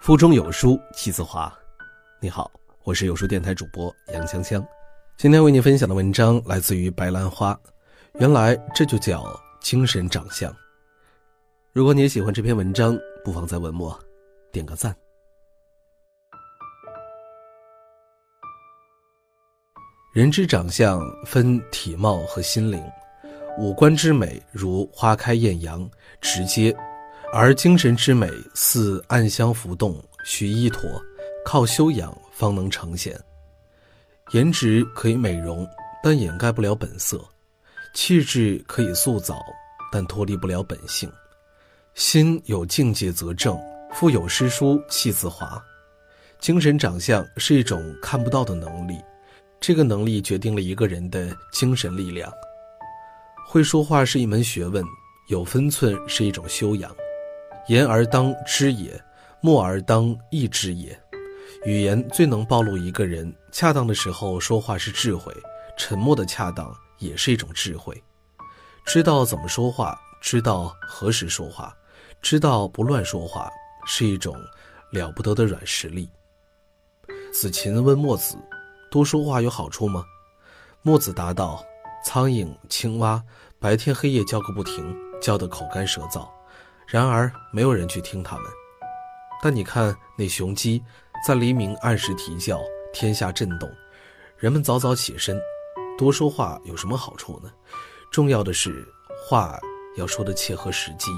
腹中有书气自华。你好，我是有书电台主播杨锵锵。今天为你分享的文章来自于白兰花。原来这就叫精神长相。如果你也喜欢这篇文章，不妨在文末点个赞。人之长相分体貌和心灵，五官之美如花开艳阳，直接。而精神之美似暗香浮动，需依托，靠修养方能呈现。颜值可以美容，但掩盖不了本色；气质可以塑造，但脱离不了本性。心有境界则正，腹有诗书气自华。精神长相是一种看不到的能力，这个能力决定了一个人的精神力量。会说话是一门学问，有分寸是一种修养。言而当知也，默而当意之也。语言最能暴露一个人。恰当的时候说话是智慧，沉默的恰当也是一种智慧。知道怎么说话，知道何时说话，知道不乱说话，是一种了不得的软实力。子禽问墨子：“多说话有好处吗？”墨子答道：“苍蝇、青蛙白天黑夜叫个不停，叫得口干舌燥。”然而没有人去听他们，但你看那雄鸡，在黎明按时啼叫，天下震动，人们早早起身。多说话有什么好处呢？重要的是话要说的切合实际。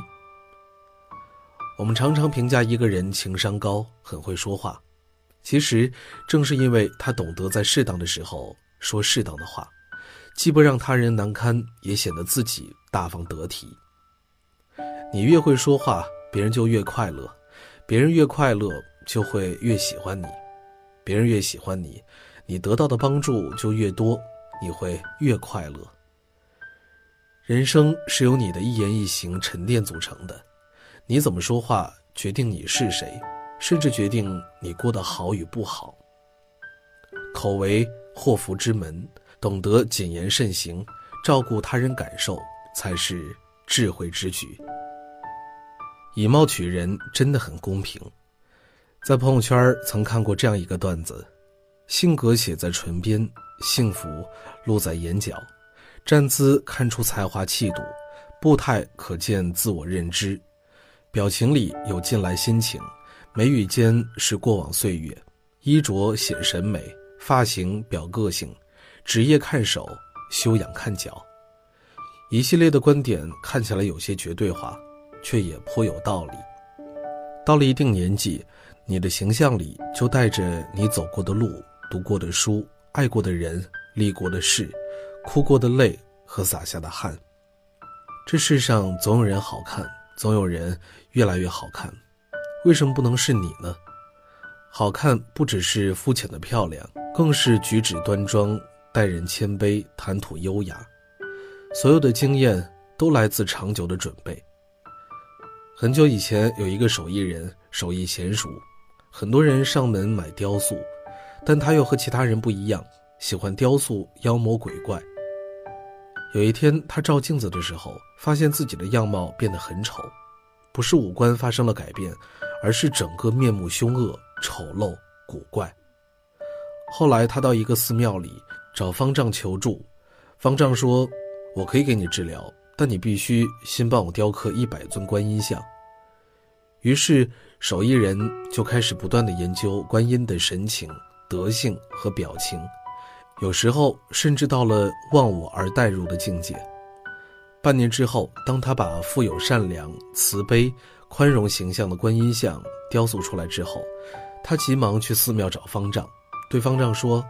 我们常常评价一个人情商高，很会说话，其实正是因为他懂得在适当的时候说适当的话，既不让他人难堪，也显得自己大方得体。你越会说话，别人就越快乐；别人越快乐，就会越喜欢你；别人越喜欢你，你得到的帮助就越多，你会越快乐。人生是由你的一言一行沉淀组成的，你怎么说话，决定你是谁，甚至决定你过得好与不好。口为祸福之门，懂得谨言慎行，照顾他人感受，才是智慧之举。以貌取人真的很公平，在朋友圈曾看过这样一个段子：性格写在唇边，幸福露在眼角，站姿看出才华气度，步态可见自我认知，表情里有近来心情，眉宇间是过往岁月，衣着显审美，发型表个性，职业看手，修养看脚，一系列的观点看起来有些绝对化。却也颇有道理。到了一定年纪，你的形象里就带着你走过的路、读过的书、爱过的人、历过的事、哭过的泪和洒下的汗。这世上总有人好看，总有人越来越好看，为什么不能是你呢？好看不只是肤浅的漂亮，更是举止端庄、待人谦卑、谈吐优雅。所有的经验都来自长久的准备。很久以前，有一个手艺人，手艺娴熟，很多人上门买雕塑，但他又和其他人不一样，喜欢雕塑妖魔鬼怪。有一天，他照镜子的时候，发现自己的样貌变得很丑，不是五官发生了改变，而是整个面目凶恶、丑陋、古怪。后来，他到一个寺庙里找方丈求助，方丈说：“我可以给你治疗，但你必须先帮我雕刻一百尊观音像。”于是，手艺人就开始不断的研究观音的神情、德性和表情，有时候甚至到了忘我而代入的境界。半年之后，当他把富有善良、慈悲、宽容形象的观音像雕塑出来之后，他急忙去寺庙找方丈，对方丈说：“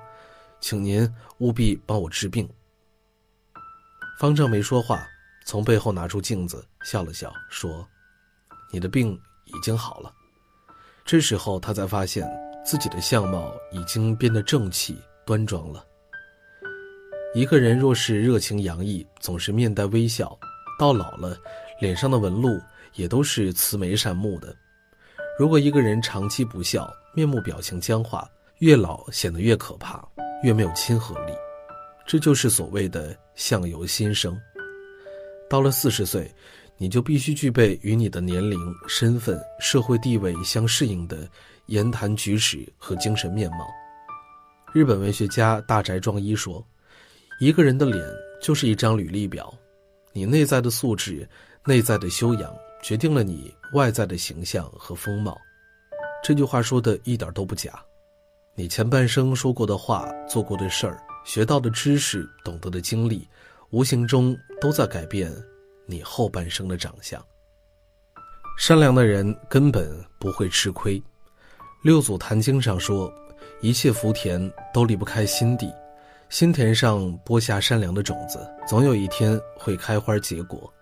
请您务必帮我治病。”方丈没说话，从背后拿出镜子，笑了笑说：“你的病。”已经好了，这时候他才发现自己的相貌已经变得正气端庄了。一个人若是热情洋溢，总是面带微笑，到老了，脸上的纹路也都是慈眉善目的。如果一个人长期不笑，面目表情僵化，越老显得越可怕，越没有亲和力。这就是所谓的相由心生。到了四十岁，你就必须具备与你的年龄、身份、社会地位相适应的言谈举止和精神面貌。日本文学家大宅壮一说：“一个人的脸就是一张履历表，你内在的素质、内在的修养，决定了你外在的形象和风貌。”这句话说的一点都不假。你前半生说过的话、做过的事儿、学到的知识、懂得的经历，无形中都在改变你后半生的长相。善良的人根本不会吃亏。六祖坛经上说。一切福田都离不开心地，心田上播下善良的种子，总有一天会开花结果。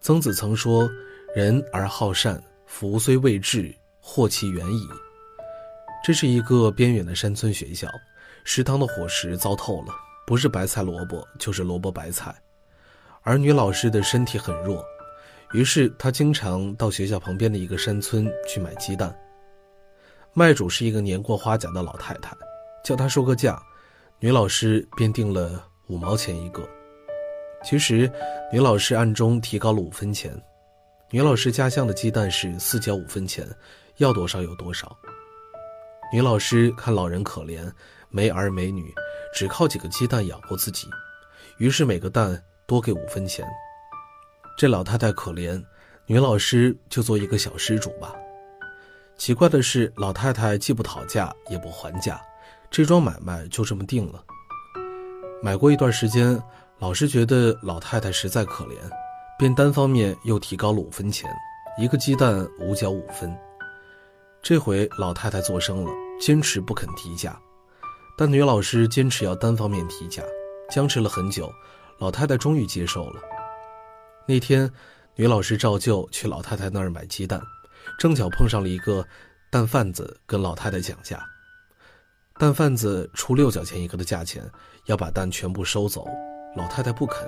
曾子曾说：“人而好善，福虽未至，祸其远矣。”这是一个边远的山村学校，食堂的伙食糟透了，不是白菜萝卜就是萝卜白菜，而女老师的身体很弱，于是她经常到学校旁边的一个山村去买鸡蛋。卖主是一个年过花甲的老太太，叫她说个价，女老师便定了五毛钱一个。其实，女老师暗中提高了五分钱。女老师家乡的鸡蛋是四角五分钱，要多少有多少。女老师看老人可怜，没儿没女，只靠几个鸡蛋养活自己，于是每个蛋多给五分钱。这老太太可怜，女老师就做一个小施主吧。奇怪的是，老太太既不讨价也不还价，这桩买卖就这么定了。买过一段时间，老师觉得老太太实在可怜，便单方面又提高了五分钱，一个鸡蛋五角五分。这回老太太作声了，坚持不肯提价，但女老师坚持要单方面提价，僵持了很久，老太太终于接受了。那天，女老师照旧去老太太那儿买鸡蛋。正巧碰上了一个蛋贩子跟老太太讲价，蛋贩子出六角钱一个的价钱，要把蛋全部收走，老太太不肯。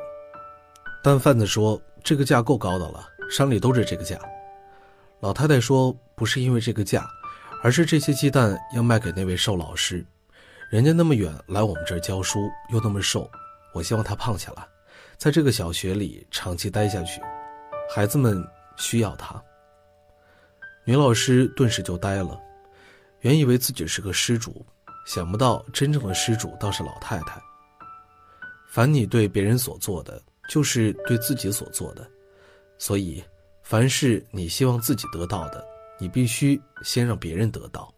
蛋贩子说：“这个价够高的了，山里都是这个价。”老太太说：“不是因为这个价，而是这些鸡蛋要卖给那位瘦老师，人家那么远来我们这儿教书，又那么瘦，我希望他胖下来，在这个小学里长期待下去，孩子们需要他。”女老师顿时就呆了，原以为自己是个施主，想不到真正的施主倒是老太太。凡你对别人所做的，就是对自己所做的，所以，凡是你希望自己得到的，你必须先让别人得到。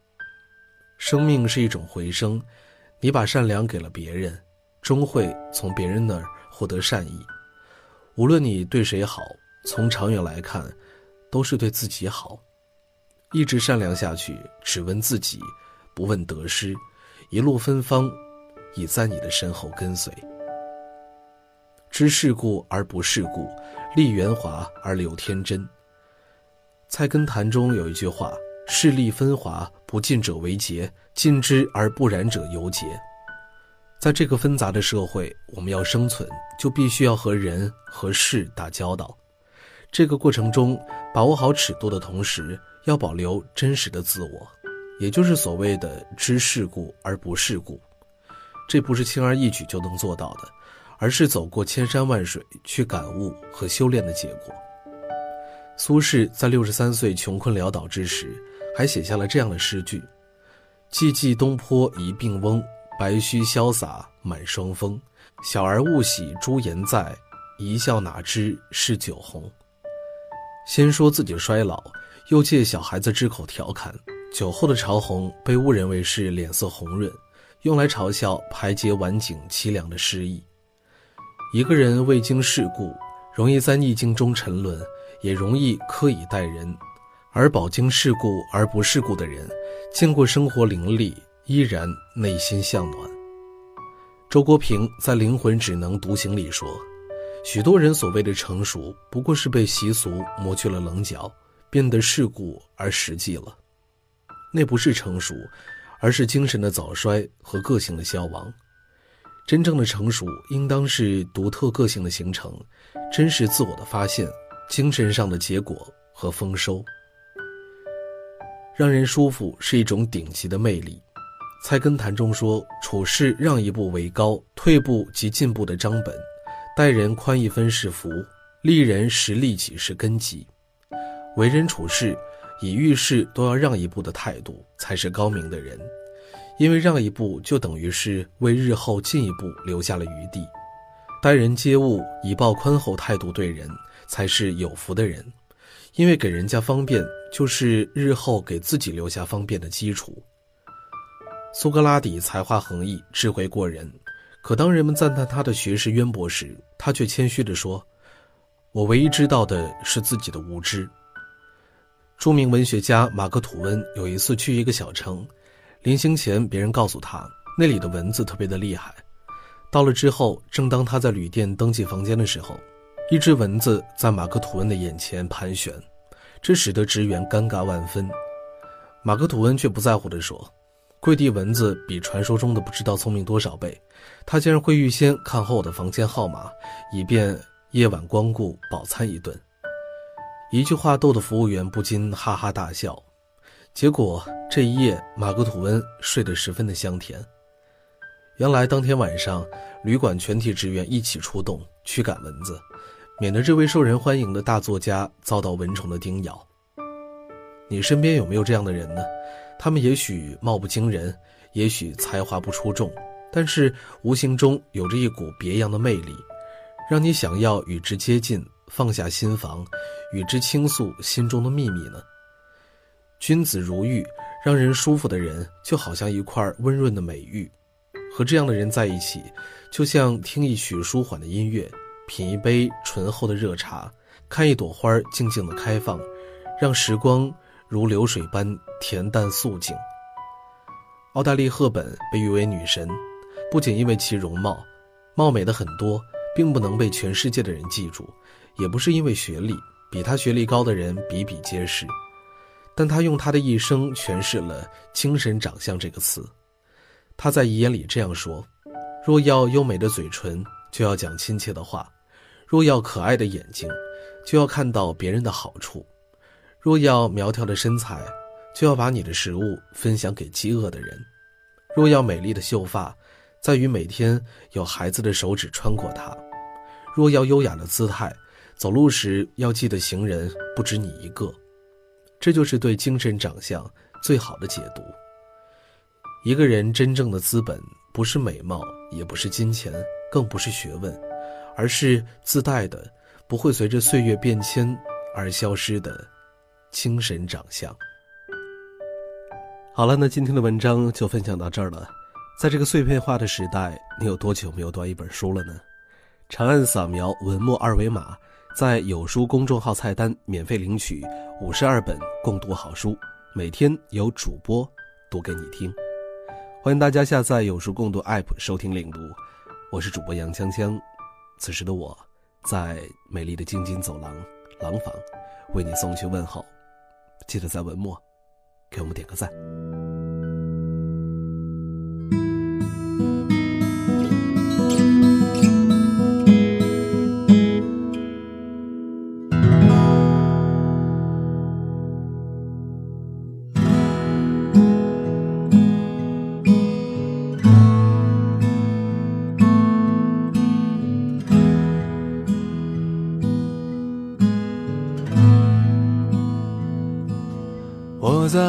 生命是一种回声，你把善良给了别人，终会从别人那儿获得善意。无论你对谁好，从长远来看，都是对自己好。一直善良下去，只问自己，不问得失，一路芬芳，已在你的身后跟随。知世故而不世故，立圆滑而留天真。菜根谭中有一句话：“势利分华，不进者为杰，进之而不染者尤杰。”在这个纷杂的社会，我们要生存，就必须要和人和事打交道。这个过程中，把握好尺度的同时，要保留真实的自我，也就是所谓的知世故而不世故，这不是轻而易举就能做到的，而是走过千山万水去感悟和修炼的结果。苏轼在六十三岁穷困潦倒之时，还写下了这样的诗句：“寂寂东坡一病翁，白须潇洒满霜风。小儿误喜朱颜在，一笑哪知是酒红。”先说自己衰老。又借小孩子之口调侃，酒后的潮红被误认为是脸色红润，用来嘲笑排解晚景凄凉的失意。一个人未经世故，容易在逆境中沉沦，也容易苛以待人；而饱经世故而不世故的人，见过生活凌厉，依然内心向暖。周国平在《灵魂只能独行》里说：“许多人所谓的成熟，不过是被习俗磨去了棱角。”变得世故而实际了，那不是成熟，而是精神的早衰和个性的消亡。真正的成熟，应当是独特个性的形成，真实自我的发现，精神上的结果和丰收。让人舒服是一种顶级的魅力，菜根谭中说：“处事让一步为高，退步即进步的章本；待人宽一分是福，利人实利己是根基。为人处事，以遇事都要让一步的态度，才是高明的人。因为让一步，就等于是为日后进一步留下了余地。待人接物，以抱宽厚态度对人，才是有福的人。因为给人家方便，就是日后给自己留下方便的基础。”苏格拉底才华横溢，智慧过人，可当人们赞叹他的学识渊博时，他却谦虚地说：“我唯一知道的是自己的无知。”著名文学家马克·吐温有一次去一个小城，临行前，别人告诉他那里的蚊子特别的厉害。到了之后，正当他在旅店登记房间的时候，一只蚊子在马克·吐温的眼前盘旋，这使得职员尴尬万分。马克·吐温却不在乎地说。跪地蚊子比传说中的不知道聪明多少倍，他竟然会预先看好我的房间号码，以便夜晚光顾饱餐一顿。一句话逗得服务员不禁哈哈大笑。结果这一夜，马格吐温睡得十分的香甜。原来当天晚上，旅馆全体职员一起出动驱赶蚊子，免得这位受人欢迎的大作家遭到蚊虫的叮咬。你身边有没有这样的人呢？他们也许貌不惊人，也许才华不出众，但是无形中有着一股别样的魅力，让你想要与之接近，放下心防，与之倾诉心中的秘密呢。君子如玉，让人舒服的人就好像一块温润的美玉，和这样的人在一起，就像听一曲舒缓的音乐，品一杯醇厚的热茶，看一朵花静静的开放，让时光。如流水般恬淡素静。奥黛丽·赫本被誉为女神，不仅因为其容貌，貌美的很多，并不能被全世界的人记住，也不是因为学历，比她学历高的人比比皆是。但他用他的一生诠释了“精神长相”这个词。他在遗言里这样说：“若要优美的嘴唇，就要讲亲切的话；若要可爱的眼睛，就要看到别人的好处。”若要苗条的身材，就要把你的食物分享给饥饿的人；若要美丽的秀发，在于每天有孩子的手指穿过它；若要优雅的姿态，走路时要记得行人不止你一个。这就是对精神长相最好的解读。一个人真正的资本，不是美貌，也不是金钱，更不是学问，而是自带的，不会随着岁月变迁而消失的。精神长相。好了，那今天的文章就分享到这儿了。在这个碎片化的时代，你有多久没有读一本书了呢？长按扫描文末二维码，在有书公众号菜单免费领取五十二本共读好书，每天有主播读给你听。欢迎大家下载有书共读 App 收听领读。我是主播杨锵锵，此时的我，在美丽的京津走廊廊坊，为你送去问候。记得在文末给我们点个赞。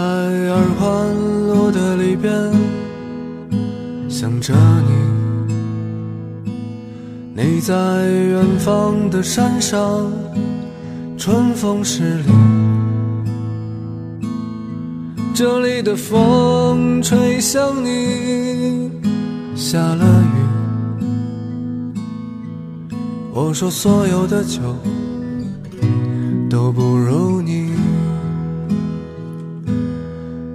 在二环路的里边想着你，你在远方的山上，春风十里。这里的风吹向你，下了雨。我说所有的酒都不如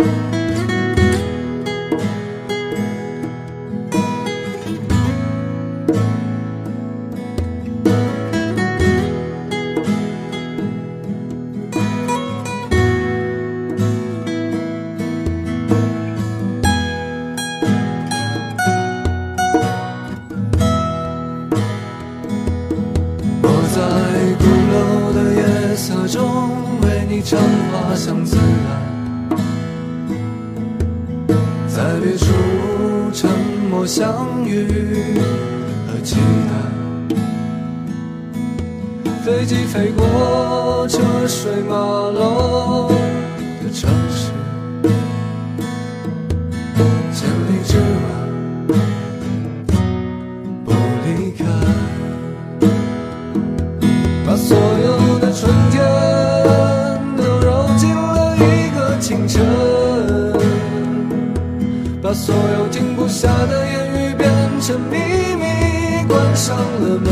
我我相遇和期待。飞机飞过车水马龙的城市，的秘密，关上了门。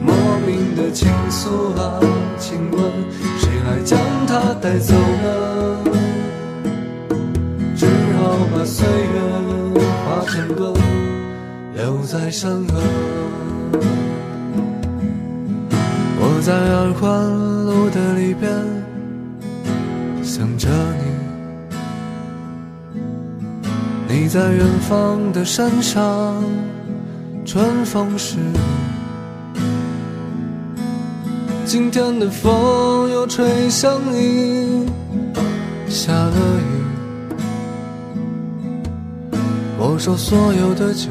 莫名的倾诉啊，请问谁来将它带走呢？只好把岁月化成歌，留在山河。我在二环路的在远方的山上，春风时，今天的风又吹向你，下了雨，我说所有的酒